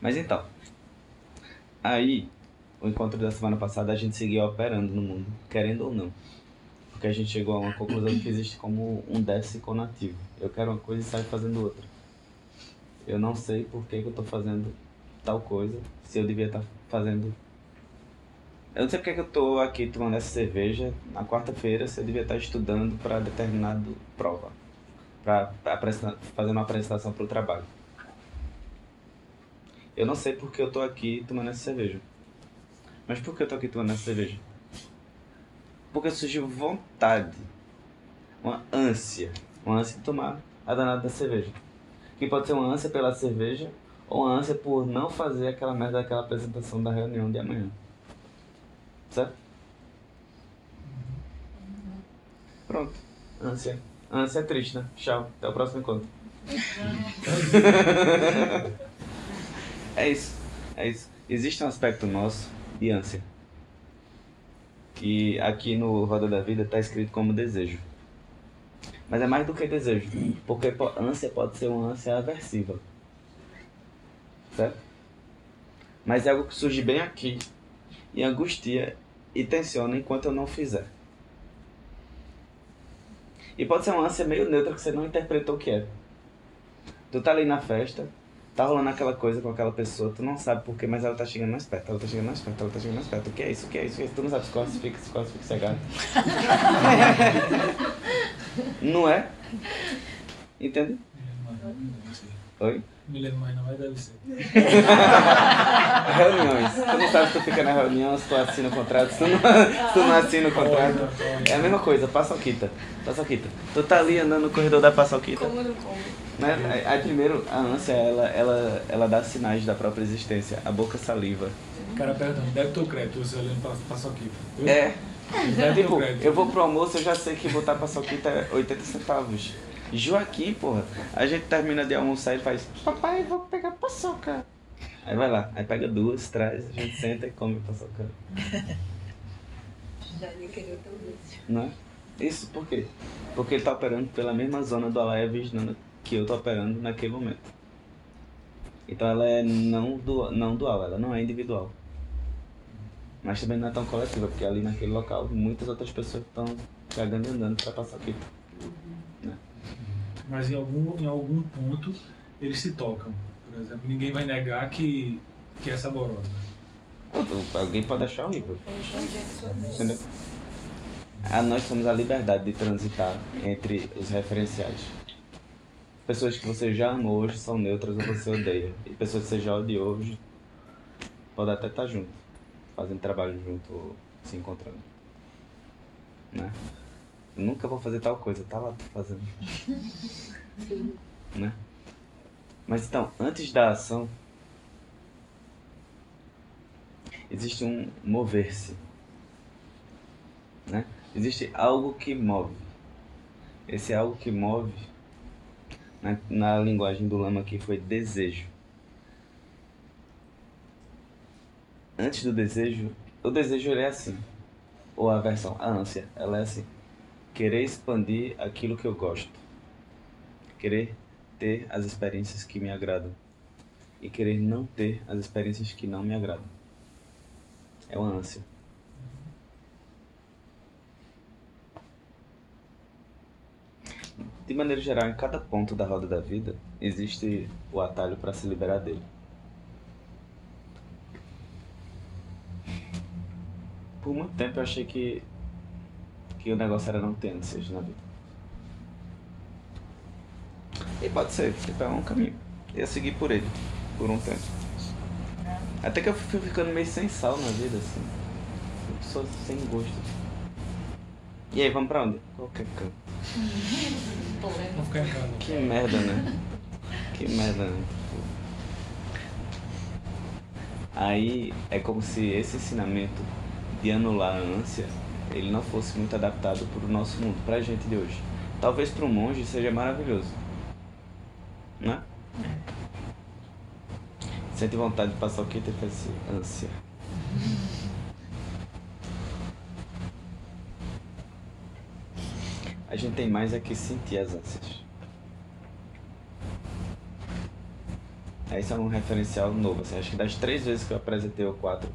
Mas então, aí, o encontro da semana passada, a gente seguia operando no mundo, querendo ou não. Porque a gente chegou a uma conclusão que existe como um déficit conativo. Eu quero uma coisa e saio fazendo outra. Eu não sei por que, que eu estou fazendo tal coisa, se eu devia estar tá fazendo. Eu não sei porque que eu estou aqui tomando essa cerveja na quarta-feira, se eu devia estar tá estudando para determinado prova, para fazer uma apresentação para o trabalho. Eu não sei porque eu estou aqui tomando essa cerveja. Mas por que eu estou aqui tomando essa cerveja? Porque surgiu vontade, uma ânsia, uma ânsia de tomar a danada da cerveja. Que pode ser uma ânsia pela cerveja ou uma ânsia por não fazer aquela merda daquela apresentação da reunião de amanhã. Certo? Pronto. Ânsia. Ânsia é triste, né? Tchau. Até o próximo encontro. é isso. É isso. Existe um aspecto nosso de ânsia. Que aqui no Roda da Vida está escrito como desejo. Mas é mais do que desejo. Porque ânsia pode ser uma ânsia aversiva. Certo? Mas é algo que surge bem aqui. E angustia e tensiona enquanto eu não fizer. E pode ser uma ânsia meio neutra que você não interpretou o que é. Tu tá ali na festa, tá rolando aquela coisa com aquela pessoa, tu não sabe porquê, mas ela tá chegando mais perto, ela tá chegando mais perto, ela tá chegando mais perto. O que é isso? O que é isso? O que é isso? Tu não sabe se corre, fica, se corre, fica cegado. não é? Entende? Oi? Me lembro mais não, mas deve ser. Reuniões. Tu não sabe se tu fica na reunião, se tu assina o contrato, se tu não, se tu não assina o contrato. É a mesma coisa, paçoquita. Paçoquita. Tu tá ali andando no corredor da paçoquita. Como não como? Né? Aí primeiro, a ânsia, ela, ela, ela dá sinais da própria existência. A boca saliva. O cara perguntando, débito ou crédito, você olhando pra paçoquita. É. Débito ou Tipo, crédito? eu vou pro almoço, eu já sei que botar paçoquita é 80 centavos. Joaquim, porra, a gente termina de almoçar e faz, papai, vou pegar paçoca. Aí vai lá, aí pega duas, traz, a gente senta e come paçoca. Já nem queria tão doce. Não é? Isso por quê? Porque ele tá operando pela mesma zona do Alaya Vijnana que eu tô operando naquele momento. Então ela é não, du não dual, ela não é individual. Mas também não é tão coletiva, porque ali naquele local muitas outras pessoas estão cagando e andando pra passar aqui. Mas em algum, em algum ponto eles se tocam. Por exemplo, ninguém vai negar que, que é saborosa. Alguém pode achar horrível. Entendeu? Ah, nós temos a liberdade de transitar entre os referenciais. Pessoas que você já amou hoje são neutras ou você odeia. E pessoas que você já odiou hoje podem até estar junto, fazendo trabalho junto, ou se encontrando. Né? Nunca vou fazer tal coisa, tá lá fazendo. Né? Mas então, antes da ação, existe um mover-se. Né? Existe algo que move. Esse algo que move, na, na linguagem do Lama aqui, foi desejo. Antes do desejo, o desejo ele é assim. Ou a versão, a ânsia, ela é assim. Querer expandir aquilo que eu gosto. Querer ter as experiências que me agradam. E querer não ter as experiências que não me agradam. É uma ânsia. De maneira geral, em cada ponto da roda da vida, existe o atalho para se liberar dele. Por muito tempo eu achei que, que o negócio era não ter ânsias na vida. E pode ser, tipo, é um caminho. Eu segui por ele, por um tempo. Até que eu fui ficando meio sem sal na vida, assim. Só sem gosto. E aí, vamos pra onde? Qualquer canto. Em casa. Que merda, né? Que merda, né? Aí é como se esse ensinamento de anular a ânsia, ele não fosse muito adaptado para o nosso mundo, pra gente de hoje. Talvez para um monge seja maravilhoso. Né? Sente vontade de passar o que fazer ânsia. A gente tem mais é que sentir as ânsias. É Esse é um referencial novo. Assim, acho que das três vezes que eu apresentei o quatro,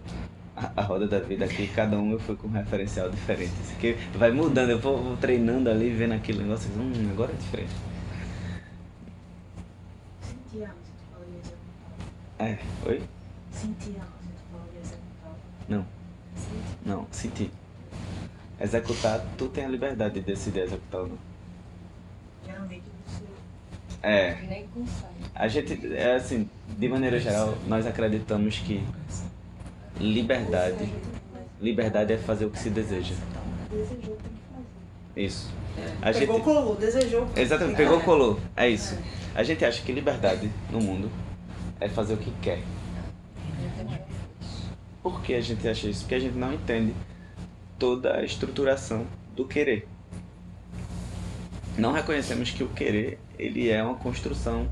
a, roda da vida aqui, cada um eu fui com um referencial diferente. Assim, que vai mudando, eu vou, vou, treinando ali, vendo aquele negócio, hum, agora é diferente. Sentir a música, tu falou de executar. É, oi? Sentir a música, tu falou. Não, Sentir. não, senti. Executar, tu tem a liberdade de decidir executar ou não. Geralmente você É, Nem consegue. a gente, é assim, de maneira geral, nós acreditamos que liberdade, liberdade é fazer o que se deseja. desejou, tem que fazer. Isso. A Pegou, gente, colou, desejou. exatamente, pegou, colou. É isso. A gente acha que liberdade no mundo é fazer o que quer. Por que a gente acha isso? Porque a gente não entende toda a estruturação do querer. Não reconhecemos que o querer ele é uma construção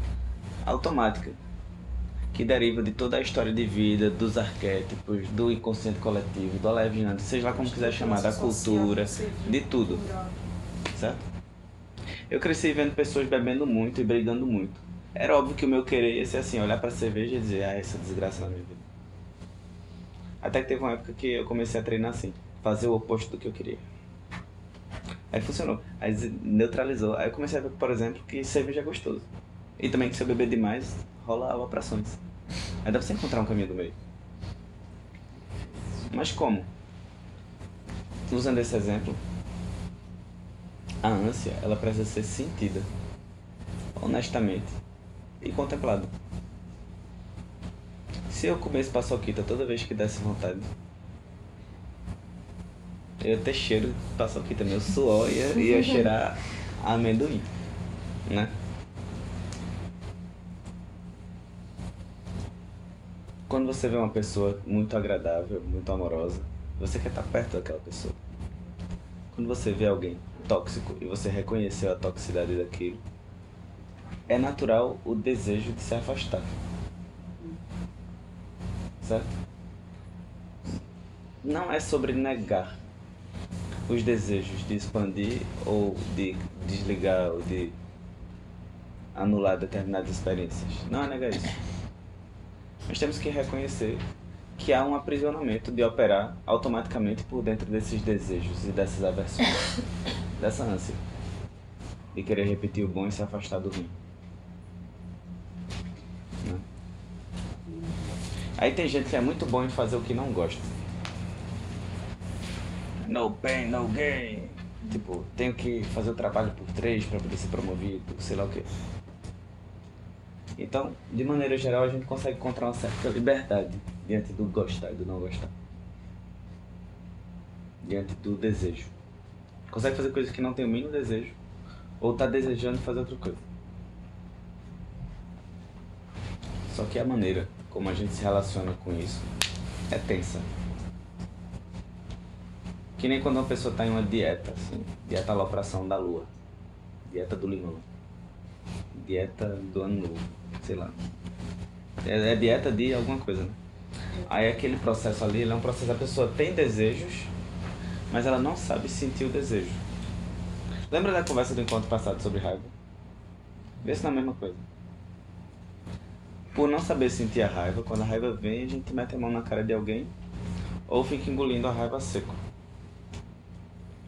automática que deriva de toda a história de vida, dos arquétipos, do inconsciente coletivo, do aleviante, seja lá como quiser chamar, da cultura, de tudo, certo? Eu cresci vendo pessoas bebendo muito e brigando muito. Era óbvio que o meu querer ia ser assim, olhar pra cerveja e dizer, ah, essa desgraça na minha vida. Até que teve uma época que eu comecei a treinar assim, fazer o oposto do que eu queria. Aí funcionou. Aí neutralizou. Aí eu comecei a ver, por exemplo, que cerveja é gostoso. E também que se eu beber demais, rola aloprações. Aí dá pra você encontrar um caminho do meio. Mas como? Usando esse exemplo, a ânsia, ela precisa ser sentida, honestamente e contemplada. Se eu comesse paçoquita toda vez que desse vontade, eu ia ter cheiro de paçoquita, meu suor ia, ia cheirar amendoim, né? Quando você vê uma pessoa muito agradável, muito amorosa, você quer estar perto daquela pessoa. Quando você vê alguém tóxico e você reconheceu a toxicidade daquilo, é natural o desejo de se afastar. Certo? Não é sobre negar os desejos de expandir ou de desligar ou de anular determinadas experiências. Não é negar isso. Nós temos que reconhecer que há um aprisionamento de operar automaticamente por dentro desses desejos e dessas aversões, dessa ânsia de querer repetir o bom e se afastar do ruim. Né? Aí tem gente que é muito bom em fazer o que não gosta. No pain, no gain. Tipo, tenho que fazer o trabalho por três para poder ser promovido, sei lá o quê. Então, de maneira geral, a gente consegue encontrar uma certa liberdade diante do gostar e do não gostar. Diante do desejo. Consegue fazer coisas que não tem o mínimo desejo, ou tá desejando fazer outra coisa. Só que a maneira como a gente se relaciona com isso é tensa. Que nem quando uma pessoa está em uma dieta, assim, dieta alopração da lua, dieta do limão, dieta do ano novo, sei lá. É, é dieta de alguma coisa, né? Aí aquele processo ali, é um processo, a pessoa tem desejos, mas ela não sabe sentir o desejo. Lembra da conversa do encontro passado sobre raiva? Vê se não é a mesma coisa. Por não saber sentir a raiva, quando a raiva vem, a gente mete a mão na cara de alguém ou fica engolindo a raiva seco.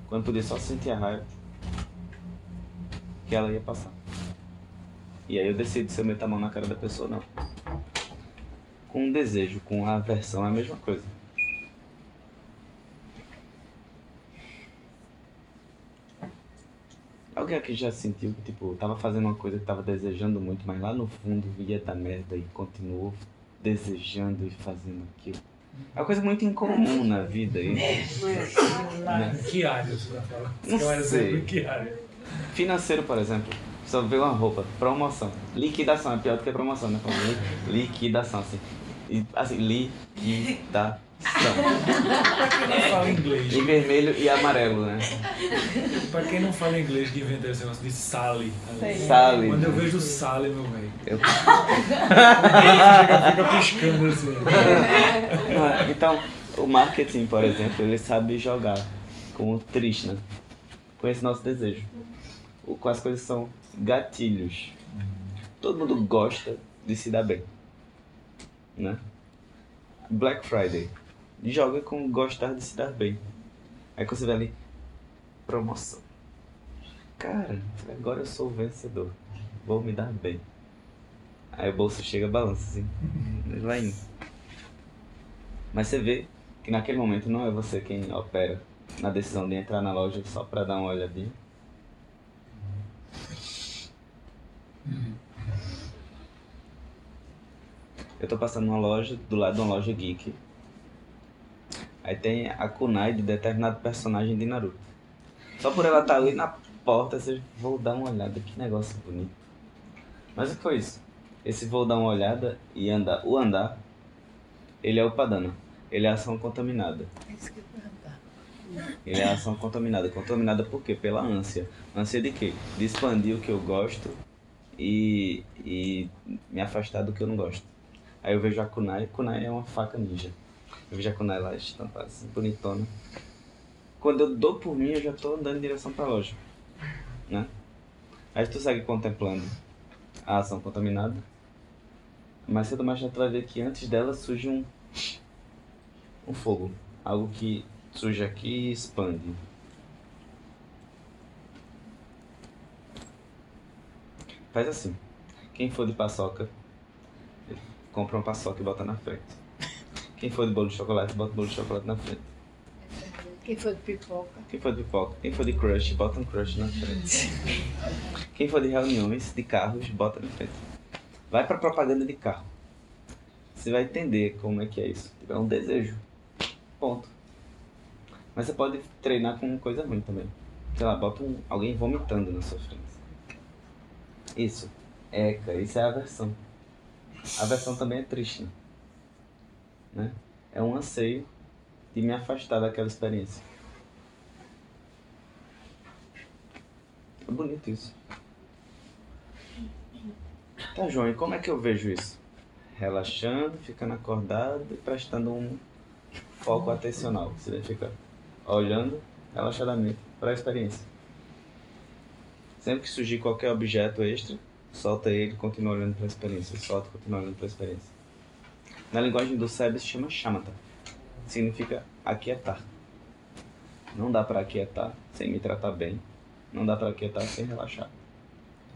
Quando podia só sentir a raiva, que ela ia passar. E aí eu decido se eu meto a mão na cara da pessoa ou não. Com desejo, com a aversão é a mesma coisa. Alguém aqui já sentiu que, tipo, tava fazendo uma coisa que tava desejando muito, mas lá no fundo ia dar merda e continuou desejando e fazendo aquilo? É uma coisa muito incomum na vida. E, né? Que área você vai falar? Não sei. que área? Financeiro, por exemplo. Só vê uma roupa, promoção. Liquidação é pior do que promoção, né? Liquidação, assim. E, assim, liquidação. Pra quem não fala inglês, Em vermelho e amarelo, né? pra quem não fala inglês que inventa esse negócio de Sally. Sally. Quando eu vejo Sally, meu velho, Eu- fica piscando assim. É? Então, o marketing, por exemplo, ele sabe jogar com o Trishna, com esse nosso desejo. Com as coisas que são gatilhos. Todo mundo gosta de se dar bem. né? Black Friday. Joga com gostar de se dar bem. Aí quando você vê ali, promoção. Cara, agora eu sou o vencedor. Vou me dar bem. Aí o bolso chega, balança assim. Vai indo. Mas você vê que naquele momento não é você quem opera na decisão de entrar na loja só pra dar uma olhadinha. Eu tô passando numa loja, do lado de uma loja geek. Aí tem a kunai de determinado personagem de Naruto. Só por ela estar ali na porta, você vou dar uma olhada, que negócio bonito. Mas o que foi isso? Esse vou dar uma olhada e andar. O andar, ele é o padana. Ele é a ação contaminada. Ele é a ação contaminada. Contaminada por quê? Pela ânsia. Ânsia de quê? De expandir o que eu gosto e, e me afastar do que eu não gosto. Aí eu vejo a kunai. Kunai é uma faca ninja. Eu vejo a kunai lá estampada assim, bonitona. Quando eu dou por mim, eu já tô andando em direção pra loja. Né? Aí tu segue contemplando a ação contaminada. Mais cedo mais tarde tu vai ver que antes dela surge um, um fogo. Algo que surge aqui e expande. Faz assim. Quem for de paçoca, compra uma paçoca e bota na frente. Quem for de bolo de chocolate, bota o bolo de chocolate na frente. Quem for de pipoca? Quem for de pipoca, quem for de crush, bota um crush na frente. Quem for de reuniões de carros, bota na frente. Vai pra propaganda de carro. Você vai entender como é que é isso. É um desejo. Ponto. Mas você pode treinar com coisa ruim também. Sei lá, bota um, alguém vomitando na sua frente. Isso. Eca, isso é aversão. A aversão também é triste. Né? É um anseio de me afastar daquela experiência. É bonito isso. Tá, João, e como é que eu vejo isso? Relaxando, ficando acordado e prestando um foco atencional. Você fica olhando relaxadamente para a experiência. Sempre que surgir qualquer objeto extra, solta ele e continua olhando para a experiência. Solta e continua olhando para a experiência. Na linguagem do Seb se chama shamatha. Significa aquietar. Não dá para aquietar sem me tratar bem. Não dá para aquietar sem relaxar.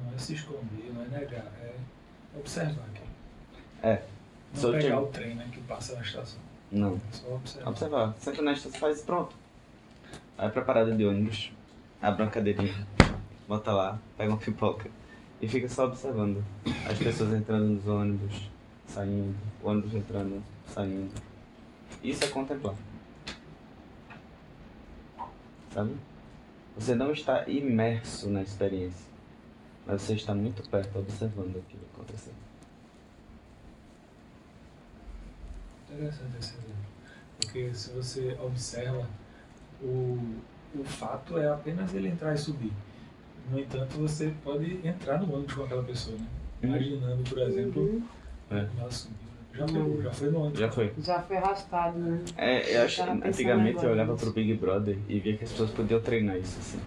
Não é se esconder, não é negar, é observar aqui. É. Não Só pegar te- o trem né, que passa na estação. Não. É só observar. Observar. Senta na estação, faz pronto. Vai pra parada de ônibus, abre uma cadeirinha, bota lá, pega uma pipoca e fica só observando as pessoas entrando nos ônibus, saindo, ônibus entrando, saindo. Isso é contemplar. Sabe? Você não está imerso na experiência, mas você está muito perto observando aquilo acontecer. Interessante esse exemplo. Porque se você observa, o, o fato é apenas ele entrar e subir. No entanto, você pode entrar no ônibus com aquela pessoa, né? Uhum. Imaginando, por exemplo, É. como ela subiu. Já foi, já foi no ônibus. Já foi. Já foi arrastado, né? É, eu acho antigamente eu olhava pro Big Brother e via que as pessoas podiam treinar isso assim.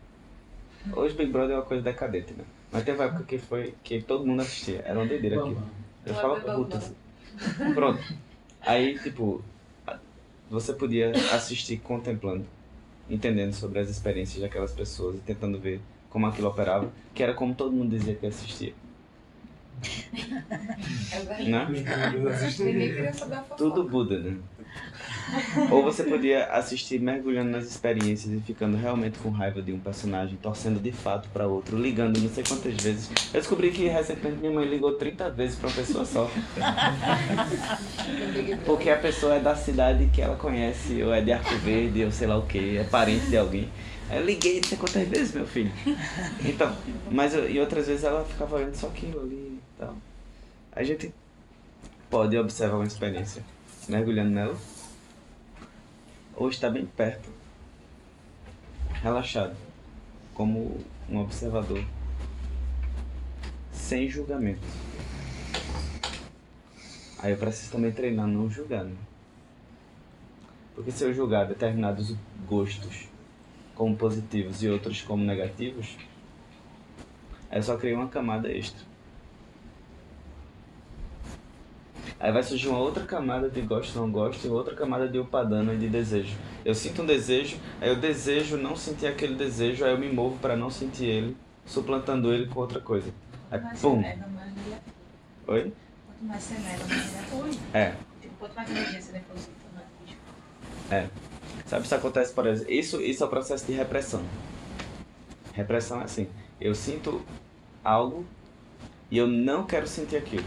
Hoje Big Brother é uma coisa decadente, né? Mas teve uma época que foi que todo mundo assistia, era uma doideira. Bambam. Eu ficava puto assim. Pronto. Aí, tipo, você podia assistir contemplando, entendendo sobre as experiências daquelas pessoas e tentando ver como aquilo operava, que era como todo mundo dizia que assistia, É verdade. né? Tudo Buda, né? Ou você podia assistir mergulhando nas experiências e ficando realmente com raiva de um personagem, torcendo de fato pra outro, ligando não sei quantas vezes. Eu descobri que recentemente minha mãe ligou 30 vezes pra uma pessoa só. Porque a pessoa é da cidade que ela conhece, ou é de Arco Verde, ou sei lá o que, é parente de alguém. Eu liguei não sei quantas vezes, meu filho. Então, mas eu- e outras vezes ela ficava olhando só aquilo ali e tal. A gente pode observar uma experiência mergulhando nela, ou estar bem perto, relaxado, como um observador, sem julgamento. Aí eu preciso também treinar não julgar, né? Porque se eu julgar determinados gostos como positivos e outros como negativos, aí eu só crio uma camada extra. Aí vai surgir uma outra camada de gosto, não gosto, e outra camada de upadana e de desejo. Eu sinto um desejo, aí eu desejo não sentir aquele desejo, aí eu me movo para não sentir ele, suplantando ele com outra coisa. Aí, mais pum. nega, mais é. Oi? Quanto mais você nega, mais ele é. É. Tipo, quanto mais energia você deposita, mais. É. Sabe se acontece, por exemplo, isso, isso é o processo de repressão. Repressão é assim, eu sinto algo e eu não quero sentir aquilo.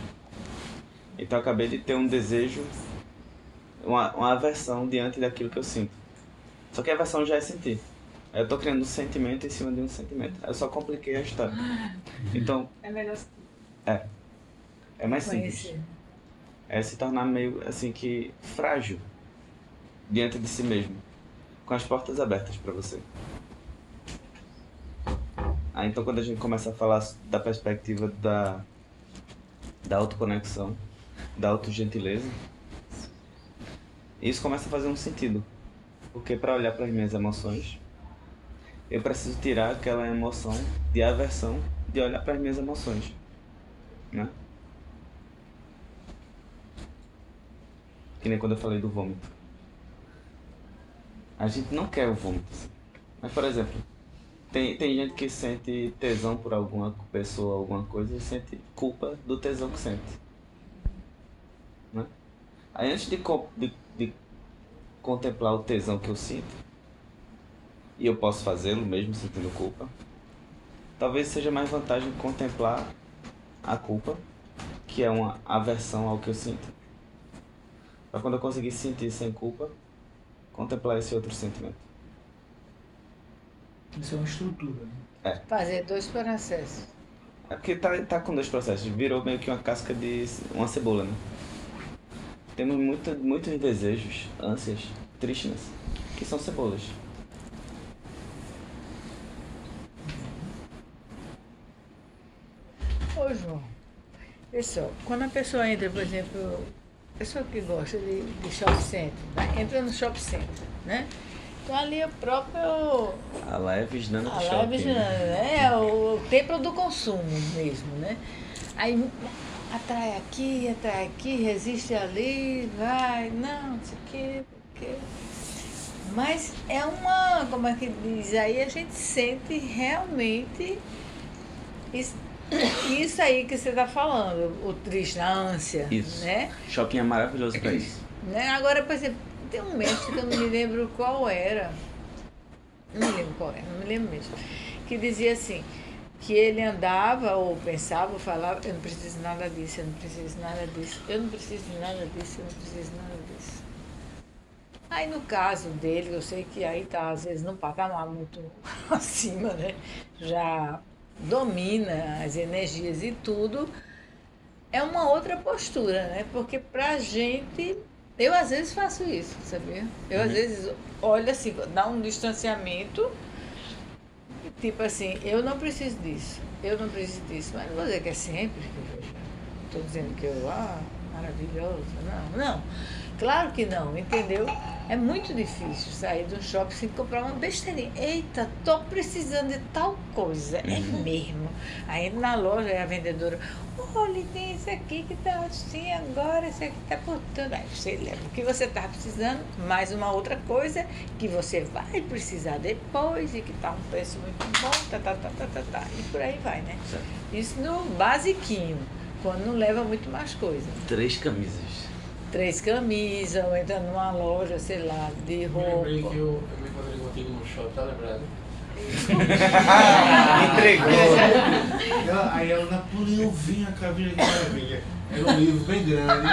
Então eu acabei de ter um desejo, uma, uma aversão diante daquilo que eu sinto. Só que a aversão já é sentir. Eu tô criando um sentimento em cima de um sentimento. Eu só compliquei a história. Então, É melhor se é mais simples. É se tornar meio assim que frágil diante de si mesmo, com as portas abertas para você. Ah, então quando a gente começa a falar da perspectiva da da autoconexão, da autogentileza, isso começa a fazer um sentido. Porque para olhar para as minhas emoções, eu preciso tirar aquela emoção de aversão de olhar para as minhas emoções, né? Que nem quando eu falei do vômito. A gente não quer o vômito. Mas, por exemplo, tem, tem gente que sente tesão por alguma pessoa, alguma coisa, e sente culpa do tesão que sente. Né? Aí antes de, de, de contemplar o tesão que eu sinto, e eu posso fazê-lo mesmo sentindo culpa, talvez seja mais vantagem contemplar a culpa, que é uma aversão ao que eu sinto. Pra quando eu conseguir sentir sem culpa, contemplar esse outro sentimento. Isso é uma estrutura. Né? Fazer dois processos. É porque tá, tá com dois processos. Virou meio que uma casca de uma cebola, né? Temos muito, muitos desejos, ânsias, tristes, que são cebolas. Ô, João, pessoal, quando a pessoa entra, por exemplo, pessoa que gosta de, de shopping center, né? entra no shopping center, né? Então ali é o próprio A lá é Visnana do A shopping. live, né? É o templo do consumo mesmo, né? Aí atrai aqui, atrai aqui, resiste ali, vai, não, não sei o quê, porque... Mas é uma, como é que diz, aí a gente sente realmente isso, isso aí que você está falando, o triste, a ânsia, Isso. né? Shopping é maravilhoso pra isso. né? Agora, por exemplo, tem um médico que eu não me lembro qual era. Não me lembro qual era, não me lembro mesmo. Que dizia assim, que ele andava ou pensava ou falava, eu não preciso de nada disso, eu não preciso de nada disso, eu não preciso de nada disso, eu não preciso de nada disso. Aí no caso dele, eu sei que aí tá às vezes num patamar muito acima, né? Já domina as energias e tudo. É uma outra postura, né? Porque pra gente eu às vezes faço isso, sabia? Eu às vezes olho assim, dá um distanciamento, tipo assim, eu não preciso disso, eu não preciso disso, mas não vou dizer que é sempre que eu vejo. Estou dizendo que eu, ah, maravilhoso, não, não. Claro que não, entendeu? É muito difícil sair do shopping sem comprar uma besteirinha. Eita, tô precisando de tal coisa. É mesmo. Aí na loja é a vendedora, olha, tem esse aqui que tá assim agora, esse aqui tá por tanto. Aí você leva o que você tá precisando, mais uma outra coisa que você vai precisar depois e que tá um preço muito bom, tá, tá, tá, tá, tá, tá. E por aí vai, né? Isso no basiquinho, quando não leva muito mais coisa Três camisas. Três camisas, ou entra numa loja, sei lá, de Eu lembrei que roupa. eu, eu me encontrei contigo no shopping, tá lembrado? Entregou. Ela, aí ela, Napoleão, vinha cá, vinha aqui, maravilha. Era um livro bem grande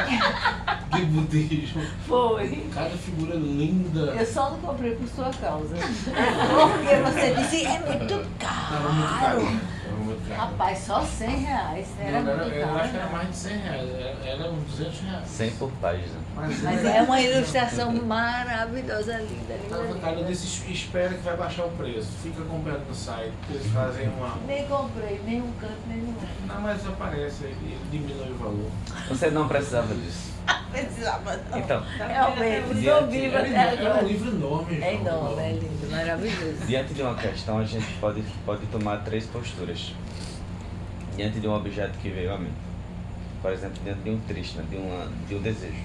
de budismo. Foi. Cada figura linda. Eu só não comprei por sua causa. Porque você disse, é muito Tava muito caro. Muito caro. Rapaz, só 100 reais. Era Não, muito eu caro. acho que era não. mais de 100 reais. Era, era uns 200 reais. 100 por página. Mas é uma ilustração maravilhosa, linda, linda, caro, eu linda. disse, espera que vai baixar o preço. Fica comprando no site, eles fazem uma... Nem comprei, nem um canto, nem um. Não, mas aparece, ele diminui o valor. Você não precisava disso. Precisava não. Então, Realmente, Diante- estou viva até um agora. livro enorme, É enorme, é lindo, maravilhoso. diante de uma questão, a gente pode, pode tomar três posturas. Diante de um objeto que veio à mente. Por exemplo, dentro de um Trishna, de, uma, de um desejo.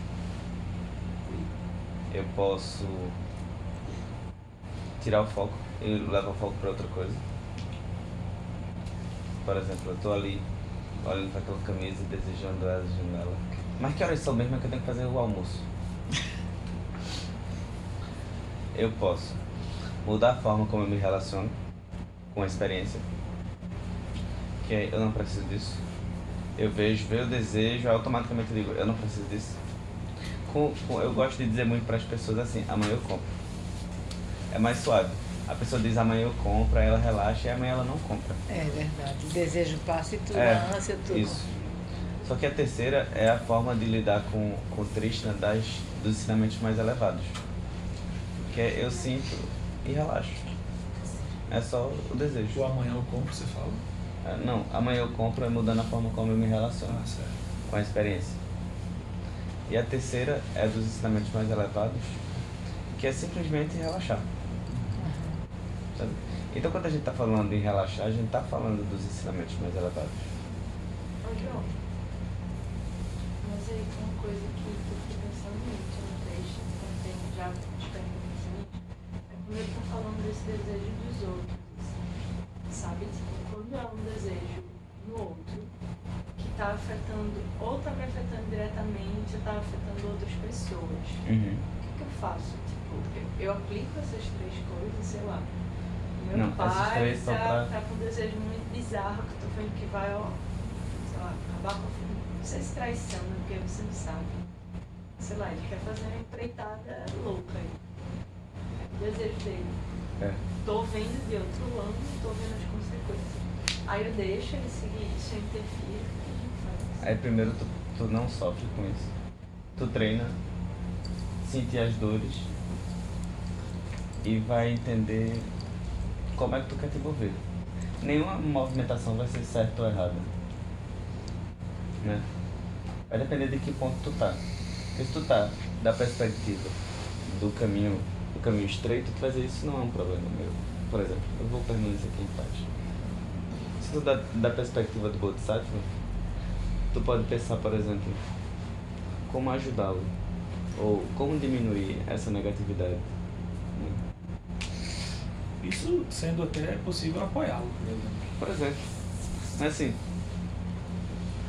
Eu posso tirar o foco e levar o foco para outra coisa. Por exemplo, eu tô ali olhando para aquela camisa e desejando ela, desejando ela. Mas que horas são mesmo é que eu tenho que fazer o almoço? Eu posso mudar a forma como eu me relaciono com a experiência. Que é, eu não preciso disso. Eu vejo, vejo o desejo, automaticamente digo, eu não preciso disso. Com, com- eu gosto de dizer muito para as pessoas assim, amanhã eu compro. É mais suave. A pessoa diz amanhã eu compro, aí ela relaxa e amanhã ela não compra. É verdade. O desejo passa e tudo, É, a ânsia, tudo. Isso. Só que a terceira é a forma de lidar com, com o Trishna das, dos ensinamentos mais elevados. Que é eu sinto e relaxo. É só o desejo. O amanhã eu compro, você fala? Ah, Não, amanhã eu compro é mudando a forma como eu me relaciono Ah, com a experiência. E a terceira é dos ensinamentos mais elevados, que é simplesmente relaxar. Sabe? Então quando a gente está falando em relaxar, a gente está falando dos ensinamentos mais elevados. Ô, João. Tem uma coisa que eu fiquei pensando muito no texto, também já te perguntando seguinte, é quando ele tá falando desse desejo dos outros, assim, sabe? Tipo, quando é um desejo no outro, que tá afetando, ou tá me afetando diretamente, ou tá afetando outras pessoas. Uhum. O que, eu faço? Tipo, eu, eu aplico essas três coisas, sei lá. Meu Não, pai tá, pra- tá com um desejo muito bizarro que eu tô vendo que vai, ó, sei lá, acabar com a. Não sei se traição, né? Porque você não sabe. Sei lá, ele quer fazer uma empreitada louca aí. É desejo dele. É. Tô vendo de outro ângulo, tô vendo as consequências. Aí eu deixo ele seguir isso, eu interfiro. o que a gente faz? Aí primeiro tu, tu não sofre com isso. Tu treina, sentir as dores e vai entender como é que tu quer te envolver. Nenhuma movimentação vai ser certa ou errada. Né? Vai depender de que ponto tu tá. Porque se tu tá da perspectiva do caminho, do caminho estreito, tu vai dizer isso não é um problema meu. Por exemplo, eu vou permanecer aqui em paz. Se tu da, da perspectiva do Bodhisattva, tu pode pensar, por exemplo, como ajudá-lo ou como diminuir essa negatividade. né? Isso sendo até possível apoiá-lo, por exemplo. Por exemplo, mas assim,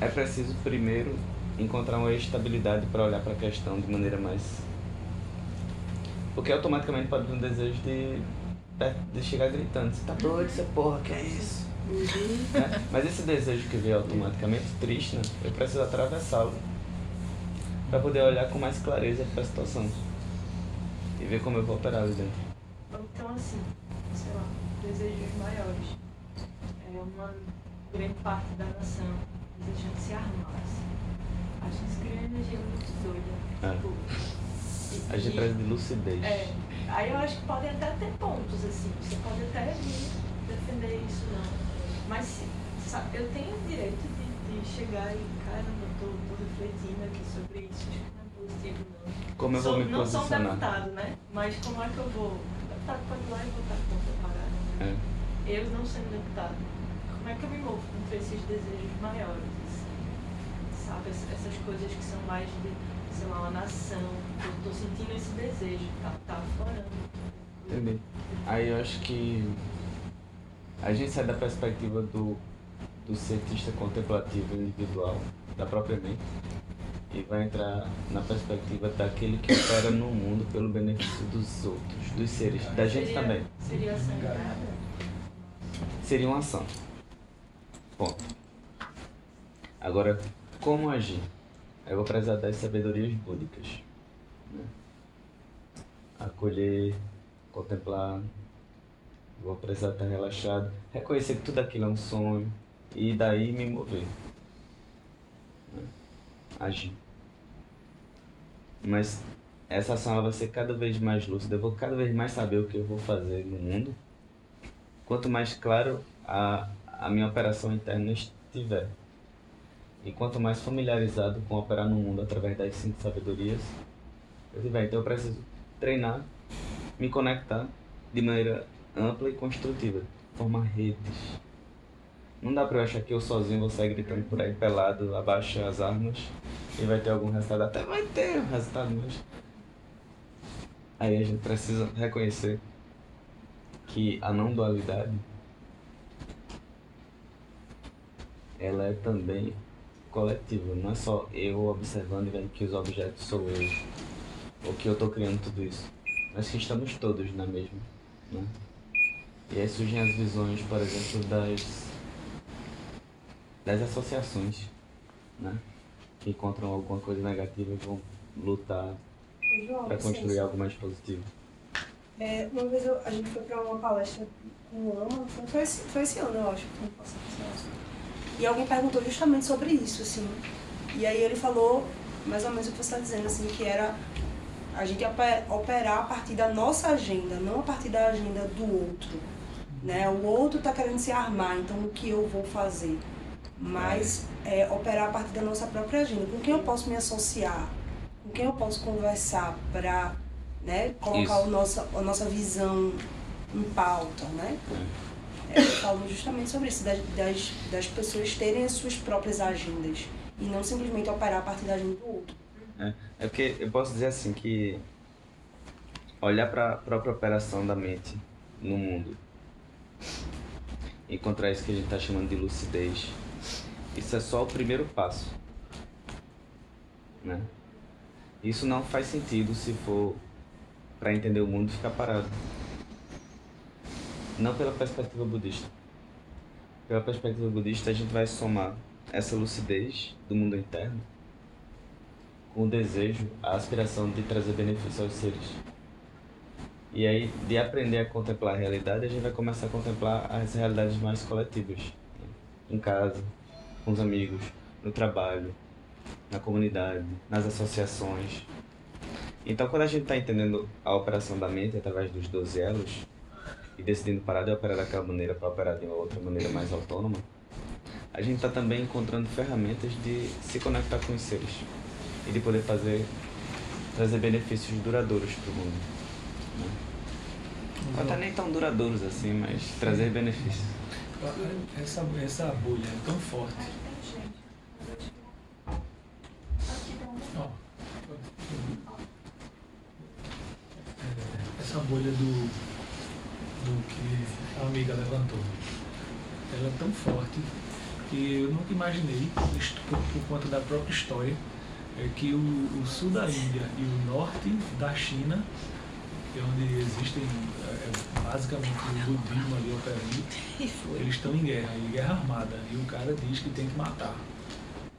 é preciso primeiro encontrar uma estabilidade para olhar para a questão de maneira mais. Porque automaticamente pode vir um desejo de, de chegar gritando: Você tá doido, você porra, que é isso? Né? Mas esse desejo que veio automaticamente, triste, né? Eu preciso atravessá-lo para poder olhar com mais clareza para a situação e ver como eu vou operar ali dentro. Então, assim, sei lá, desejos maiores. É uma grande parte da nação desejando se armar. assim. Acho que uma energia muito doida. É. Tipo, e- A gente e- traz de lucidez. É, aí eu acho que podem até ter pontos, assim. Você pode até vir defender isso, não. Mas sabe, eu tenho o direito de, de chegar e, caramba, tô, tô refletindo aqui sobre isso, acho que não é positivo, não. Como eu Sou- vou me não sou um deputado, né? Mas como é que eu vou? O deputado pode ir lá e votar contra a parada. Né? É. Eu não sendo deputado, como é que eu me movo contra esses desejos maiores? Sabe, Ess- essas coisas que são mais de, sei lá, uma nação. Eu tô sentindo esse desejo, tá, tá aflorando. Entendi. Aí eu acho que a gente sai da perspectiva do, do cientista contemplativo individual, da própria mente, e vai entrar na perspectiva daquele que opera no mundo pelo benefício dos outros, dos seres, da gente Seria- também. Seria a sangrada? Seria uma ação. Ponto. Agora, como agir? Eu vou precisar das sabedorias búdicas. Né? Acolher, contemplar, vou precisar estar relaxado, reconhecer que tudo aquilo é um sonho e daí me mover. Né? Agir. Mas essa ação ela vai ser cada vez mais lúcida, eu vou cada vez mais saber o que eu vou fazer no mundo quanto mais claro a, a minha operação interna estiver. E quanto mais familiarizado com operar no mundo através das cinco sabedorias, eu tiver. Então eu preciso treinar, me conectar de maneira ampla e construtiva, formar redes. Não dá pra eu achar que eu sozinho vou sair gritando por aí pelado, abaixa as armas e vai ter algum resultado. Até vai ter um resultado, mas. Aí a gente precisa reconhecer que a não dualidade ela é também coletiva, não é só eu observando e vendo que os objetos sou eu, ou que eu estou criando tudo isso, mas que estamos todos na mesma. Né? E aí surgem as visões, por exemplo, das, das associações, né? que encontram alguma coisa negativa e vão lutar para construir algo mais positivo. É, uma vez eu- a gente foi pra uma palestra com o Lama, foi- foi esse, foi ano, eu acho, que ano passado. E alguém perguntou justamente sobre isso, assim. E aí ele falou mais ou menos o que você está dizendo, assim, que era a gente ope- operar a partir da nossa agenda, não a partir da agenda do outro. Né? O outro está querendo se armar, então o que eu vou fazer? Mas é, operar a partir da nossa própria agenda. Com quem eu posso me associar? Com quem eu posso conversar para né, colocar o nossa, a nossa visão em pauta, né? É, eu falo justamente sobre isso, das, das, das pessoas terem as suas próprias agendas e não simplesmente operar a partir da agenda do outro. É porque eu posso dizer assim que olhar para a própria operação da mente no mundo, encontrar isso que a gente está chamando de lucidez, isso é só o primeiro passo. Né? Isso não faz sentido se for para entender o mundo ficar parado. Não pela perspectiva budista. Pela perspectiva budista, a gente vai somar essa lucidez do mundo interno com o desejo, a aspiração de trazer benefício aos seres. E aí, de aprender a contemplar a realidade, a gente vai começar a contemplar as realidades mais coletivas. Em casa, com os amigos, no trabalho, na comunidade, nas associações. Então, quando a gente está entendendo a operação da mente através dos 12 elos e decidindo parar de operar daquela maneira para operar de uma outra maneira mais autônoma, a gente está também encontrando ferramentas de se conectar com os seres e de poder fazer trazer benefícios duradouros para o mundo. Né? Não tá nem tão duradouros assim, mas trazer benefícios. Essa, essa bolha é tão forte. Ó, é, essa bolha do, do que a amiga levantou, ela é tão forte que eu nunca imaginei, por, por conta da própria história, é que o, o sul da Índia e o norte da China, que é onde existem é, é, basicamente o budismo ali operando, eles estão em guerra, em guerra armada, e o cara diz que tem que matar.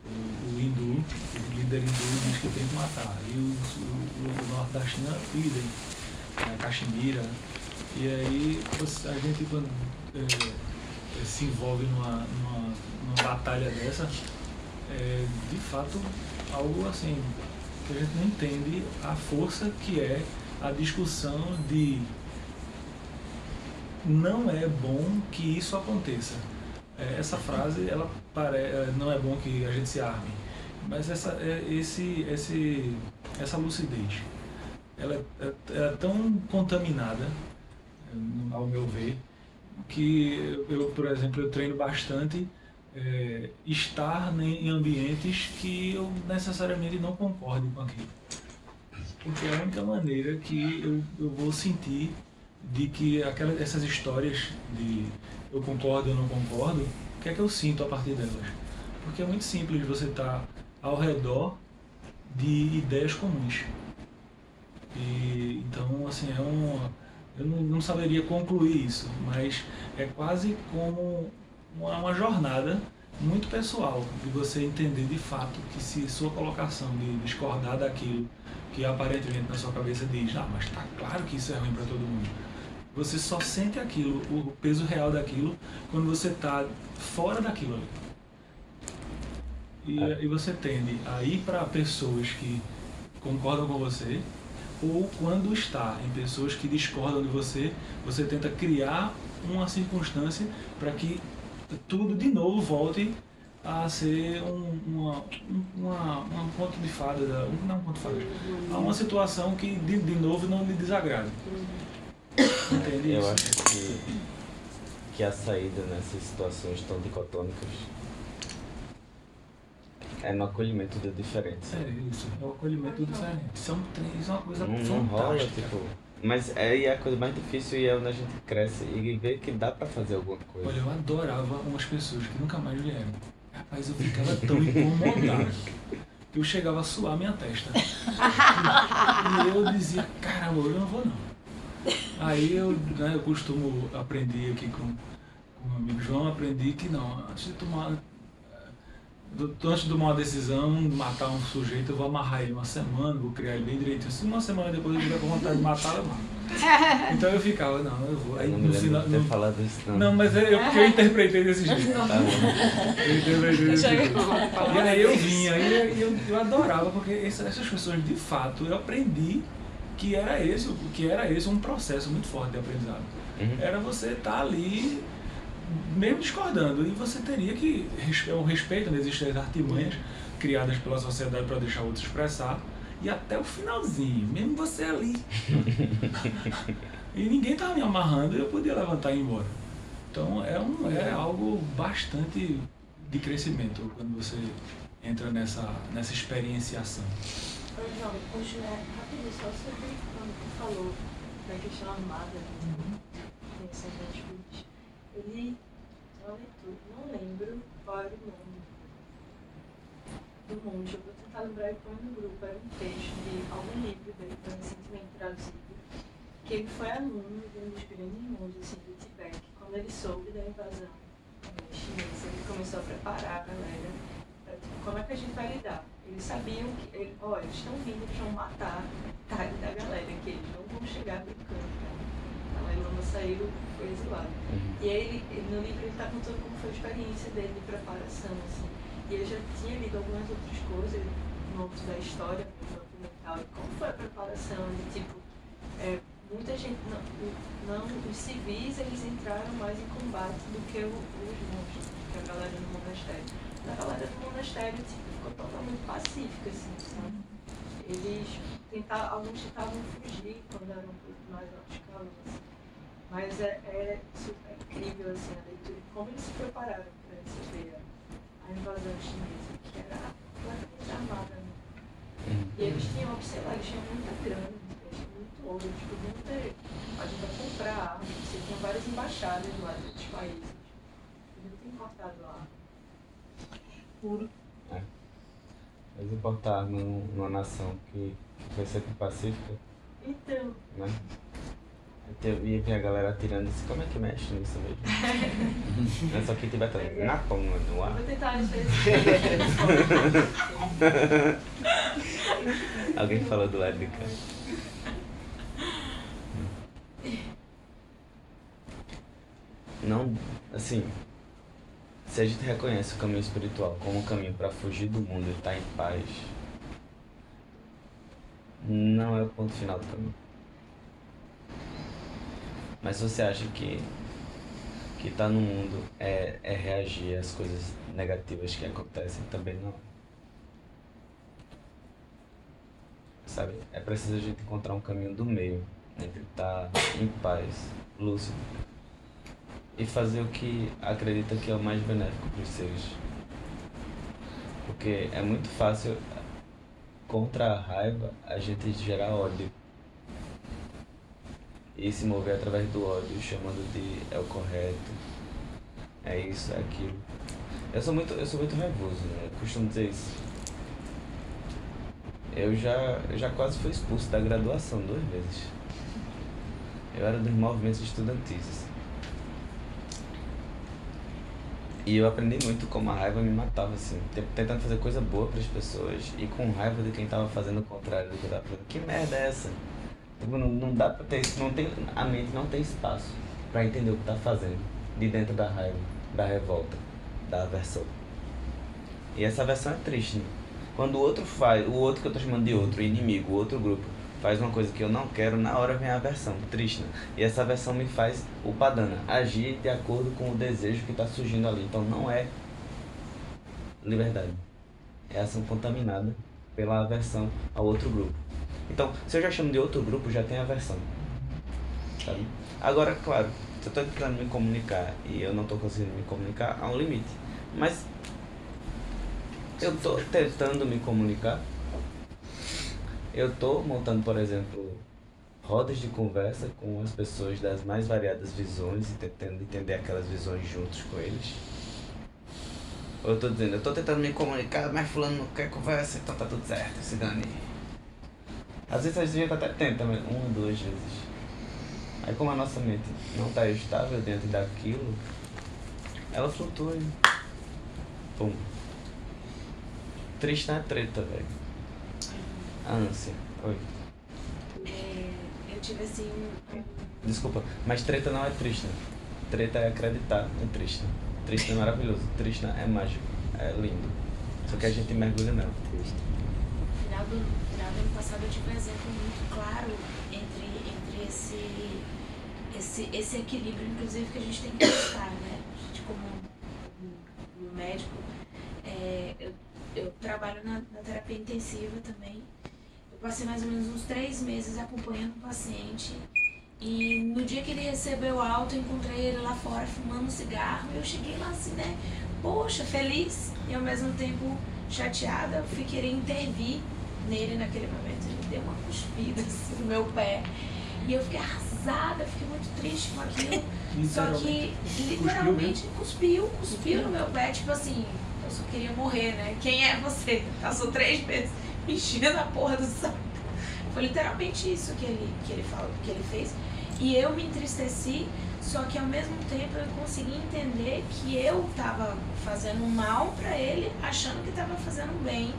O, o hindu, o líder hindu diz que tem que matar. E o, o, o norte da China idem, a Caxemira. E aí você- a gente quando é, se envolve numa, numa, numa batalha dessa, é de fato algo assim que a gente não entende a força que é a discussão de não é bom que isso aconteça. É, Essa frase, ela pare... é, não é bom que a gente se arme, mas essa, é, esse, esse, essa lucidez, ela é, é- tão contaminada, ao meu ver, que eu, por exemplo, eu treino bastante é, estar ne- em ambientes que eu necessariamente não concorde com aquilo. Porque é a única maneira que eu, eu vou sentir de que aquela, essas histórias de eu concordo ou não concordo, o que é que eu sinto a partir delas? Porque é muito simples você estar ao redor de ideias comuns. E, então, assim, é um, eu não, não saberia concluir isso, mas é quase como uma, uma jornada muito pessoal de você entender de fato que se sua colocação de discordar daquilo que aparentemente na sua cabeça diz, ah, mas tá claro que isso é ruim para todo mundo. Você só sente aquilo, o peso real daquilo, quando você está fora daquilo ali. E, É. e você tende a ir para pessoas que concordam com você, ou quando está em pessoas que discordam de você, você tenta criar uma circunstância para que tudo de novo volte a ser um, uma, um- uma, um conto de fada, da- não um conto de fada, a uma situação que de, de novo não lhe desagrade. Entende Eu isso? acho que, que a saída nessas situações tão dicotômicas é no acolhimento da diferença. É isso, é o acolhimento diferente. São três, é uma coisa Não, não rola, tipo. Mas é, é a coisa mais difícil e é onde a gente cresce e vê que dá pra fazer alguma coisa. Olha, eu adorava umas pessoas que nunca mais vieram. Rapaz, eu ficava tão incomodado. que Eu chegava a suar minha testa. E eu dizia, caramba, eu não vou não. Aí eu, né, eu costumo aprender aqui com, com o amigo João, aprendi que não, antes de tomar. Do- Antes de tomar uma decisão, matar um sujeito, eu vou amarrar ele uma semana, vou criar ele bem direitinho. Se uma semana depois eu tiver com vontade de matar, eu mato. Então eu ficava, não, eu vou. Aí Eu não me lembro de ter falado isso, não. não, mas é eu, porque eu interpretei desse jeito. Tá bom. Eu interpretei desse jeito. E aí eu vinha, e eu, eu adorava, porque essa- essas pessoas, de fato, eu aprendi que era esse, que era esse um processo muito forte de aprendizado. Uhum. Era você estar ali, mesmo discordando, e você teria que, res- é um respeito, né? existem as artimanhas criadas pela sociedade para deixar o outro expressar, e até o finalzinho, mesmo você ali. e ninguém estava me amarrando, eu podia levantar e ir embora. Então é, um, é algo bastante de crescimento quando você entra nessa, nessa experienciação. João, continuar rapidinho, só sobre quando tu falou da questão armada, pensando nas coisas. Eu li leitura, não lembro qual era o nome do monge, eu vou tentar lembrar e põe no grupo, era um texto de algum livro dele, que foi recentemente traduzido, que ele foi aluno de um dos grandes monges assim, do Tibete, quando ele soube da invasão eh, chinesa, ele começou a preparar a galera para tipo, como é que a gente vai lidar. Eles sabiam que, ele, ó, eles estão vindo, eles vão matar metade da galera, que eles não vão chegar brincando, cara. Ele não saiu, foi exilado. Uhum. E aí ele, no livro ele está contando como foi a experiência dele de preparação, assim. E ele já tinha lido algumas outras coisas no âmbito da história, documental, e como foi a preparação, de tipo, é, muita gente, não, não, os civis eles entraram mais em combate do que o- os monges, que a galera do monastério. A galera do monastério tipo, ficou totalmente pacífica, assim, sabe? Eles tentavam, alguns tentavam fugir quando eram mais altos escalão, assim. Mas é, é super incrível assim, a leitura, como eles se prepararam para receber a, a invasão chinesa, que era completamente armada. Né? Uhum. E eles tinham, sei lá, eles tinham muita grana, eles tinham muito ouro, eles podiam ter ajuda a comprar armas, você tinha várias embaixadas lá de outros países. Podiam ter importado lá. Puro. Mas importar num- numa nação que, que foi sempre pacífica, Então, né? Ia ver a galera atirando e disse, como é que mexe nisso mesmo? é só que tiver também na palma no eu ar. vou tentar às vezes. Alguém falou do Édica. Não, assim, se a gente reconhece o caminho espiritual como um caminho para fugir do mundo e estar em paz, não é o ponto final do caminho. Mas você acha que que estar no mundo é, é reagir às coisas negativas que acontecem, também não sabe? É preciso a gente encontrar um caminho do meio entre estar em paz, lúcido e fazer o que acredita que é o mais benéfico para os seres. Porque é muito fácil contra a raiva a gente gerar ódio e se mover através do ódio, chamando de é o correto, é isso, é aquilo. Eu sou muito, eu sou muito nervoso, né? Eu costumo dizer isso. Eu já, eu já quase fui expulso da graduação duas vezes. Eu era dos movimentos estudantis. E eu aprendi muito como a raiva me matava, assim. te- Tentando fazer coisa boa para as pessoas e com raiva de quem tava fazendo o contrário do que eu tava fazendo. Que merda é essa? Tipo, não, não dá pra ter não tem, a mente não tem espaço para entender o que tá fazendo. De dentro da raiva, da revolta, da aversão. E essa aversão é triste, né? Quando o outro faz, o outro que eu tô chamando de outro, inimigo, o outro grupo, faz uma coisa que eu não quero, na hora vem a aversão, triste, né? E essa aversão me faz o padana, agir de acordo com o desejo que tá surgindo ali. Então não é liberdade. É ação contaminada pela aversão ao outro grupo. Então, se eu já chamo de outro grupo, já tem aversão. sabe? Agora, claro, se eu tô tentando me comunicar e eu não tô conseguindo me comunicar, há um limite. Mas eu tô tentando me comunicar. Eu tô montando, por exemplo, rodas de conversa com as pessoas das mais variadas visões e tentando entender aquelas visões juntos com eles. Ou eu tô dizendo, eu tô tentando me comunicar, mas fulano não quer conversa, então tá tudo certo, se dane. Às vezes a gente até tenta, uma, duas vezes. Aí como a nossa mente não tá estável dentro daquilo, ela flutua. e Pum. Triste é treta, velho. A ânsia. Oi. É, eu tive assim Desculpa, mas treta não é triste. Treta é acreditar em triste. Triste é maravilhoso. Triste é mágico. É lindo. Só que a gente mergulha nela. no final do ano passado eu tive um exemplo muito claro entre, entre esse, esse, esse equilíbrio, inclusive, que a gente tem que buscar, né? A gente como um- um médico, é, eu, eu trabalho na, na terapia intensiva também. Eu passei mais ou menos uns três meses acompanhando o paciente e no dia que ele recebeu alta, eu encontrei ele lá fora fumando um cigarro eu cheguei lá assim, né? Poxa, feliz e ao mesmo tempo chateada, eu fui querer intervir nele naquele momento. Ele deu uma cuspida assim, no meu pé. E eu fiquei arrasada, fiquei muito triste com aquilo. Só que literalmente cuspiu, cuspiu no meu pé, tipo assim, eu só queria morrer, né? Quem é você? Passou três meses me enchendo a porra do saco. Foi literalmente isso que ele, que ele falou, que ele fez. E eu me entristeci, só que ao mesmo tempo eu consegui entender que eu tava fazendo mal pra ele, achando que tava fazendo bem,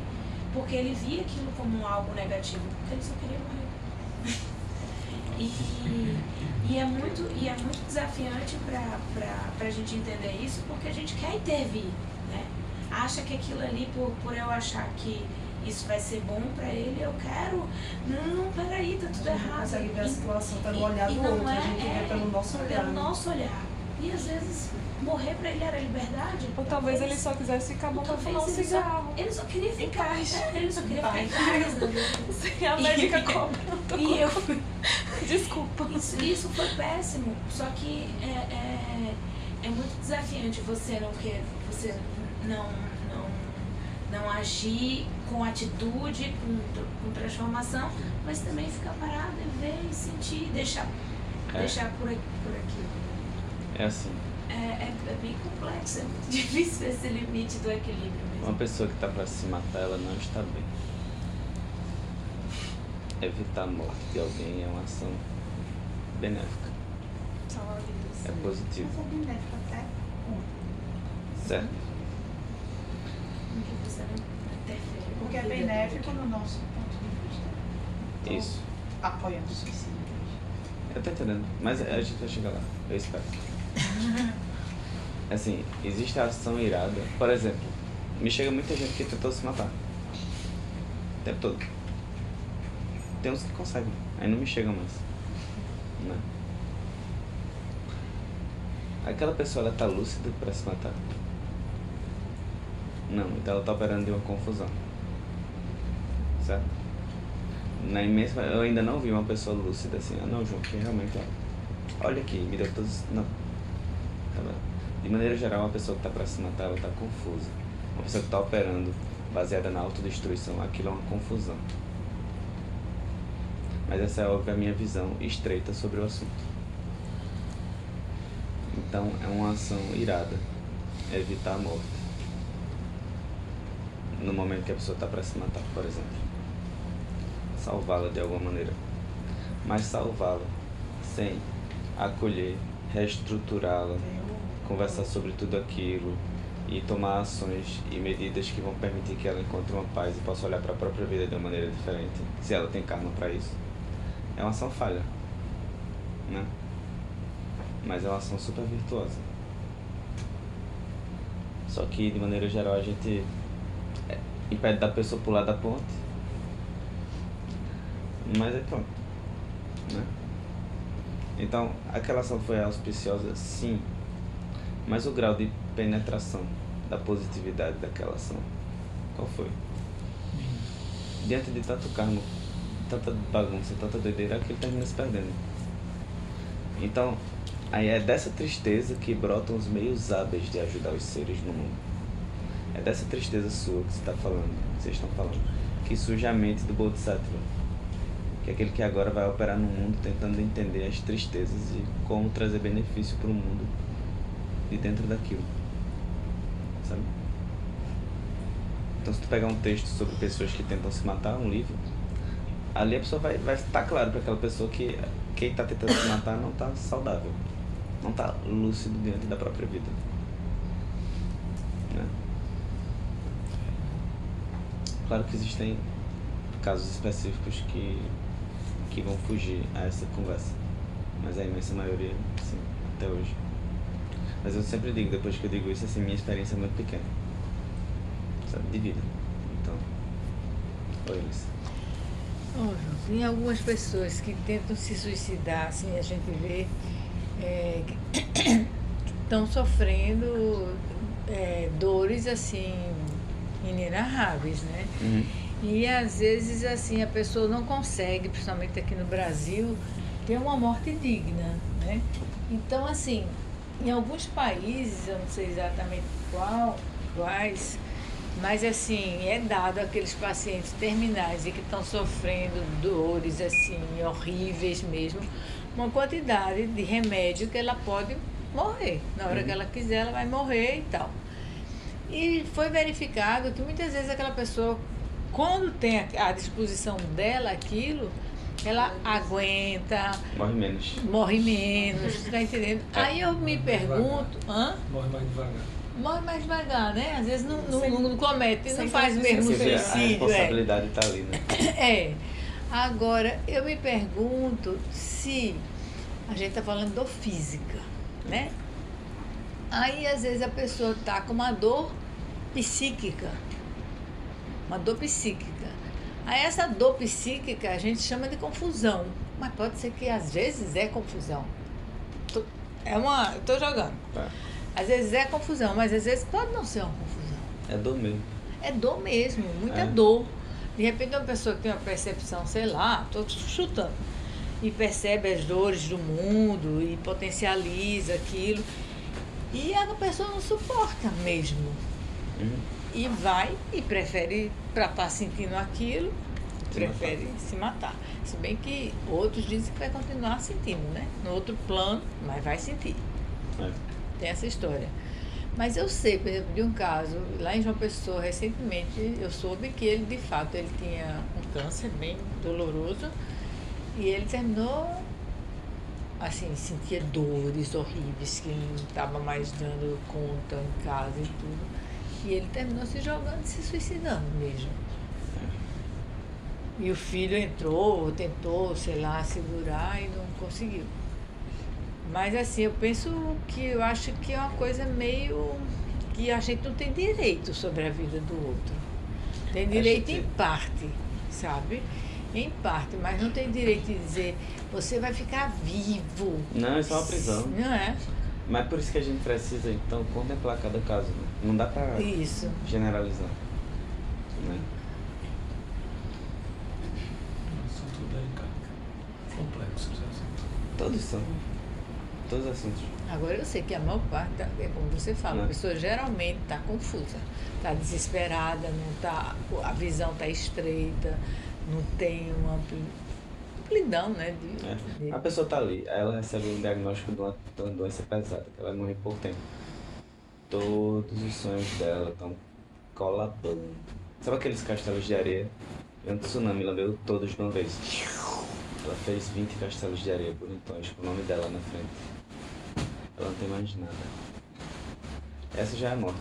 porque ele via aquilo como algo negativo, porque ele só queria morrer. E, e, é, muito, e é muito desafiante pra, pra gente entender isso, porque a gente quer intervir, né? Acha que aquilo ali, por, por eu achar que isso vai ser bom pra ele, eu quero. Não, peraí, tá tudo A gente errado. consegue ver a situação pelo e- olhar e do outro, a é- gente vê pelo nosso olhar. Pelo nosso olhar. E às vezes morrer pra ele era liberdade. Ou talvez ele só quisesse ficar bom pra fumar um ele só- cigarro. Ele só queria ficar, ele só queria ficar em Em casa. E a médica cobrando. E eu, Desculpa. isso, isso foi péssimo. Só que é, é, é muito desafiante você não quer, você não, não, não agir com atitude, com, com transformação, mas também ficar parado e ver e sentir, deixar, É. deixar por, aqui- por aqui. É assim. É, é, é bem complexo, é muito difícil esse limite do equilíbrio Uma mesmo. pessoa que tá pra se matar, ela não está bem. Evitar a morte de alguém é uma ação benéfica. Salva vidas. É positivo. Mas é benéfico até Certo? Porque não interfere. porque é benéfico no nosso ponto de vista. Então, Isso. Apoiando o suicídio. Eu tô entendendo. Mas a gente vai chegar lá. Eu espero. Assim, existe a ação irada. Por exemplo, me chega muita gente que tentou se matar. O tempo todo. Tem uns que conseguem. Aí não me chegam mais. Né? Aquela pessoa, ela tá lúcida pra se matar? Não, então ela tá operando de uma confusão. Certo? Na imensa, eu ainda não vi uma pessoa lúcida assim, ah não, João, que realmente, ó, olha aqui, me deu todos. Não. Ela, de maneira geral, uma pessoa que tá pra se matar, ela tá confusa. Uma pessoa que tá operando baseada na autodestruição, aquilo é uma confusão. Mas essa é, óbvio, a minha visão estreita sobre o assunto. Então, é uma ação irada. Evitar a morte. No momento que a pessoa está para se matar, por exemplo. Salvá-la de alguma maneira. Mas salvá-la sem acolher, reestruturá-la, conversar sobre tudo aquilo e tomar ações e medidas que vão permitir que ela encontre uma paz e possa olhar para a própria vida de uma maneira diferente, se ela tem karma para isso. É uma ação falha, né? Mas é uma ação super virtuosa. Só que de maneira geral a gente é, impede da pessoa pular da ponte. Mas é pronto. Né? Então, aquela ação foi auspiciosa, sim. Mas o grau de penetração da positividade daquela ação, qual foi? Diante de tanto karma, tanta bagunça, tanta doideira, aquilo termina se perdendo. Então, aí é dessa tristeza que brotam os meios hábeis de ajudar os seres no mundo. É dessa tristeza sua que você está falando, que vocês estão falando, que surge a mente do Bodhisattva. Que é aquele que agora vai operar no mundo tentando entender as tristezas e como trazer benefício para o mundo de dentro daquilo. Sabe? Então se tu pegar um texto sobre pessoas que tentam se matar, um livro, ali a pessoa vai vai estar claro para aquela pessoa que quem está tentando se matar não está saudável, não está lúcido diante da própria vida. Né? Claro que existem casos específicos que, que vão fugir a essa conversa, mas a imensa maioria, sim, até hoje. Mas eu sempre digo, depois que eu digo isso, assim, minha experiência é muito pequena, sabe, de vida. Então, oi. Ó, João, tem algumas pessoas que tentam se suicidar, assim, a gente vê é, que estão sofrendo é, dores, assim, inenarráveis, né? Uhum. E às vezes, assim, a pessoa não consegue, principalmente aqui no Brasil, ter uma morte digna, né? Então, assim, em alguns países, eu não sei exatamente qual, quais, mas assim, é dado àqueles pacientes terminais e que estão sofrendo dores assim horríveis mesmo, uma quantidade de remédio que ela pode morrer. Na hora que ela quiser, ela vai morrer e tal. E foi verificado que muitas vezes aquela pessoa, quando tem a- à disposição dela aquilo, ela aguenta, Morre menos. morre menos, tá entendendo? É. Aí eu me pergunto, hã? Morre mais devagar. Morre mais devagar, né? Às vezes não, não, Sem- não comete, não faz mesmo vê, a suicídio. É. responsabilidade está ali, né? é. Agora, eu me pergunto se a gente está falando dor física, né? Aí, às vezes, a pessoa está com uma dor psíquica. Uma dor psíquica. Aí, essa dor psíquica a gente chama de confusão. Mas pode ser que, às vezes, é confusão. Tô- É uma. Estou jogando. Tá. Às vezes é confusão, mas às vezes pode não ser uma confusão. É dor mesmo. É dor mesmo, muita É. dor. De repente uma pessoa que tem uma percepção, sei lá, estou chutando, e percebe as dores do mundo e potencializa aquilo. E a pessoa não suporta mesmo. E vai e prefere, para estar sentindo aquilo, Se prefere se matar. Se bem que outros dizem que vai continuar sentindo, né? No outro plano, mas vai sentir. É. Tem essa história. Mas eu sei, por exemplo, de um caso, lá em João Pessoa, recentemente, eu soube que ele, de fato, ele tinha um câncer bem doloroso e ele terminou, assim, sentia dores horríveis que não estava mais dando conta em casa e tudo. E ele terminou se jogando, se suicidando mesmo. E o filho entrou, tentou, sei lá, segurar e não conseguiu. Mas assim, eu penso que eu acho que é uma coisa meio que a gente não tem direito sobre a vida do outro. Tem direito que- em parte, sabe? Em parte, mas não tem direito de dizer você vai ficar vivo. Não, é uma prisão. Não é? Mas por isso que a gente precisa, então, contemplar cada caso, né? Não dá pra Isso. generalizar. Né? Assunto delicado. Complexo, esse assunto. Todos são. Todos os assuntos. Agora eu sei que a maior parte, é como você fala, Né? a pessoa geralmente está confusa, está desesperada, não tá, a visão está estreita, não tem uma ampli- amplidão, né? De, É. de- A pessoa tá ali, aí ela recebe um diagnóstico de uma, de uma doença pesada, que ela vai morrer por tempo. Todos os sonhos dela estão colapando. Sabe aqueles castelos de areia? E um tsunami lambeu todos de uma vez. Ela fez 20 castelos de areia bonitões com o nome dela na frente. Ela não tem mais nada. Essa já é a morte.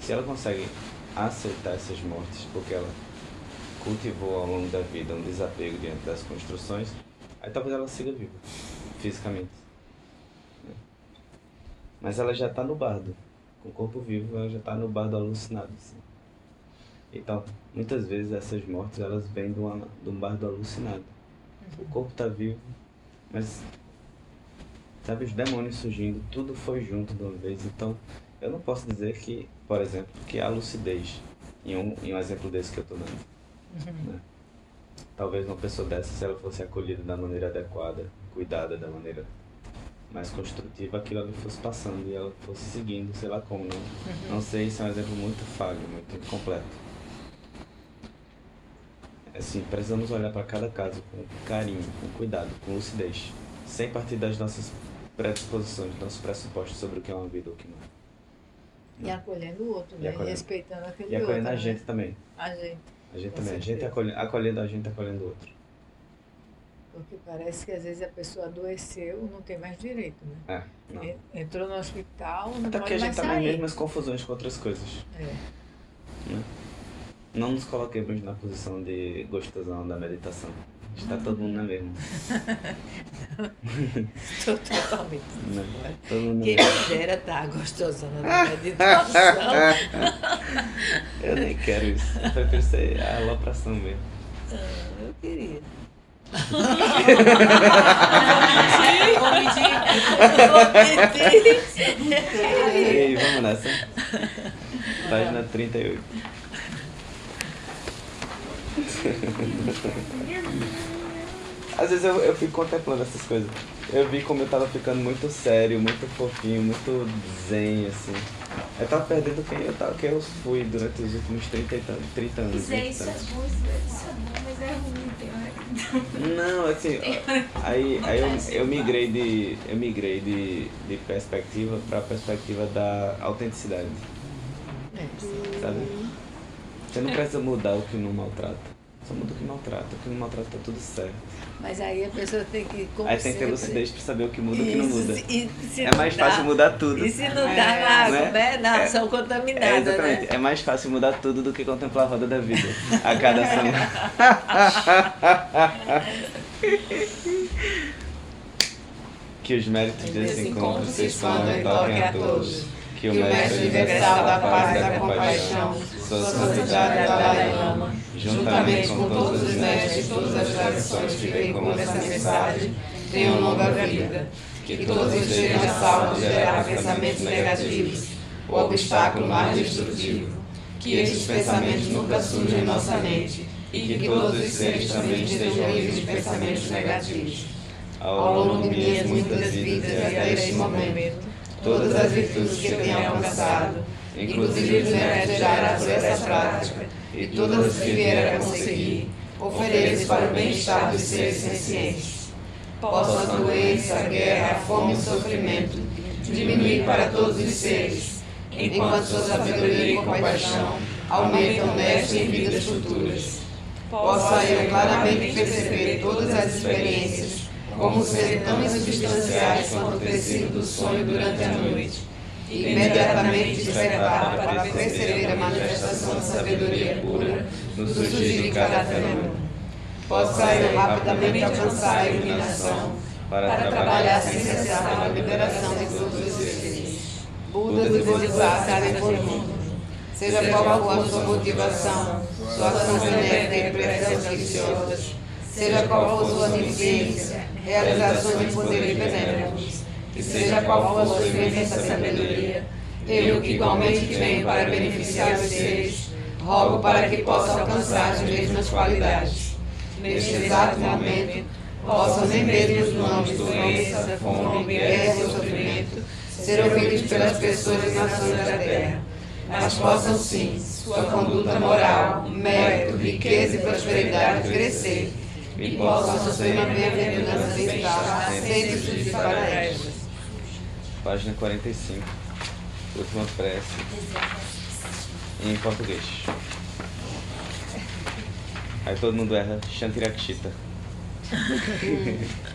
Se ela consegue aceitar essas mortes, porque ela cultivou ao longo da vida um desapego diante das construções, aí talvez ela siga viva, fisicamente. Mas ela já está no bardo. Com o corpo vivo, ela já está no bardo alucinado. Assim. Então, muitas vezes essas mortes elas vêm de, uma, de um bardo alucinado. O corpo está vivo, mas sabe, os demônios surgindo, tudo foi junto de uma vez. Então, eu não posso dizer que, por exemplo, que há lucidez em um, em um exemplo desse que eu estou dando. né? talvez uma pessoa dessa, se ela fosse acolhida da maneira adequada, cuidada da maneira mais construtiva, aquilo ali fosse passando e ela fosse seguindo, sei lá como, não, não sei, isso é um exemplo muito falho, muito incompleto. Assim, precisamos olhar para cada caso com carinho, com cuidado, com lucidez, sem partir das nossas predisposições, nossos pressupostos sobre o que é uma vida ou o que não é. E acolhendo o outro, né? acolhendo. Respeitando aquele E acolhendo outro. a gente Né? também. A gente. A gente Com também. A gente certeza. acolhendo, acolhendo a gente, acolhendo o outro. Porque parece que às vezes a pessoa adoeceu, não tem mais direito, né? É, não. En- Entrou no hospital, não Até porque a gente mais tá mesmas confusões com outras coisas. É. Não nos coloquemos na posição de gostosão da meditação. Está todo mundo na mesma. Tô totalmente. Né? Mundo na Quem me dera tá gostosona da meditação. Eu nem quero isso. Eu prefiro ser a alopração mesmo. Ah, eu queria. E aí, vamos nessa. Página 38. Às vezes eu, eu fico contemplando essas coisas. Eu vi como eu tava ficando muito sério, muito fofinho, muito zen, assim. Eu tava perdendo quem eu, tava, quem eu fui durante os últimos 30, e tan- 30 anos. 20 isso é bom, isso é, bom, mas é ruim, tem não. Assim, aí, aí eu, eu migrei de. Eu migrei de, de perspectiva pra perspectiva da autenticidade. Sabe? Você não precisa mudar o que não maltrata. Só muda o que maltrata. O que não maltrata tá tudo certo. Mas aí a pessoa tem que. Como Aí tem que ter lucidez pra saber o que muda e o que não muda. se- e se É não mais dá- fácil mudar tudo. E se não É, dá na né? né? na É. ação É, contaminada, exatamente. né? É mais fácil mudar tudo do que contemplar a roda da vida. A cada ação. que os méritos desse encontro se expandam e toquem a todos. Que o Mestre Universal da Paz e da Compaixão, Sua Santidade Dalai Lama, juntamente com todos os mestres de todas as tradições que veiculam essa mensagem, tenham longa vida. Que todos estejam salvos de gerar pensamentos negativos, o obstáculo mais destrutivo. Que esses pensamentos nunca surjam em nossa mente e que todos os seres também estejam livres de pensamentos negativos. Ao longo de minhas muitas vidas e até este momento, todas as virtudes que tenho alcançado, inclusive gerados dessa prática, e todas as que vier a conseguir, ofereço para o bem-estar dos seres sencientes. Possa a doença, a guerra, a fome e o sofrimento diminuir para todos os seres, enquanto sua sabedoria e compaixão aumentam nesta em vidas futuras. Possa eu claramente perceber todas as experiências como sendo tão insubstanciais quanto o tecido do sonho durante a noite, imediatamente despertar para perceber a manifestação da sabedoria pura no surgir de cada fenômeno. Possa eu rapidamente alcançar a iluminação para trabalhar sem cessar pela liberação de todos os seres. Budas e Bodhisattvas em mundo. Seja qual for a sua motivação, sua ação benéfica e presenças religiosas, seja qual for sua onisciência, realizações de poderes benéficos, e seja qual for a sua imensa sabedoria, eu que igualmente venho para beneficiar os seres, rogo para que possa alcançar as mesmas qualidades. Neste exato momento, possam nem mesmo os nomes doença, fome, guerra e sofrimento ser ouvidos pelas pessoas e nações da terra, mas possam sim sua conduta moral, mérito, riqueza e prosperidade crescer e possam a suprema bem-aventurança estar surgir para elas. Página 45. Última prece em português. Aí todo mundo erra Shantirakshita.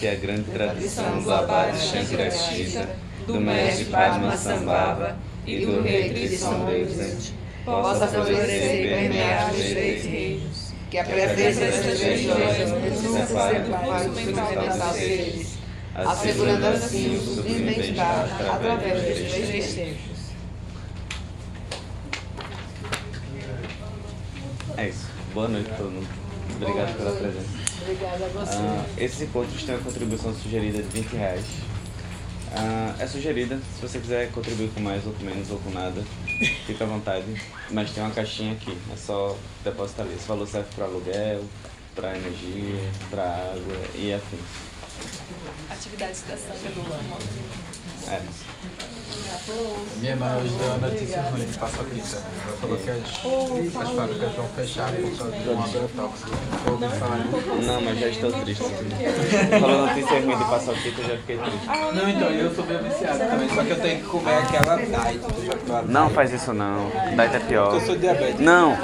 que é a grande tradição do abade Shantirakshita, do mestre Padma Sambhava e do rei Trisombrevsante, possa florescer e permear os três reinos. Que a presença joias nunca se separe do quadro fundamental dos seres, assegurando assim o sublime bem-estar através dos três tempos. É isso. Boa noite a todo mundo. Obrigado pela presença. Obrigada a você. Ah, esses encontros têm uma contribuição sugerida de 20 reais. Ah, é sugerida, se você quiser contribuir com mais ou com menos ou com nada, fica à vontade. Mas tem uma caixinha aqui, é só depositar ali. Esse valor serve para aluguel, para energia, para água e afins. Atividades da Sandra do É. Minha irmã hoje deu uma notícia ruim de Paçoquita. Ela falou que as, as fábricas vão fechar por causa de um agrotóxico. Não, mas já estou triste. Falou notícia ruim de paçoquita, eu já fiquei triste. Não, então, eu sou meio viciado também, só que eu tenho que comer aquela diet? Não faz isso não, daí é pior. Eu sou diabético. Não,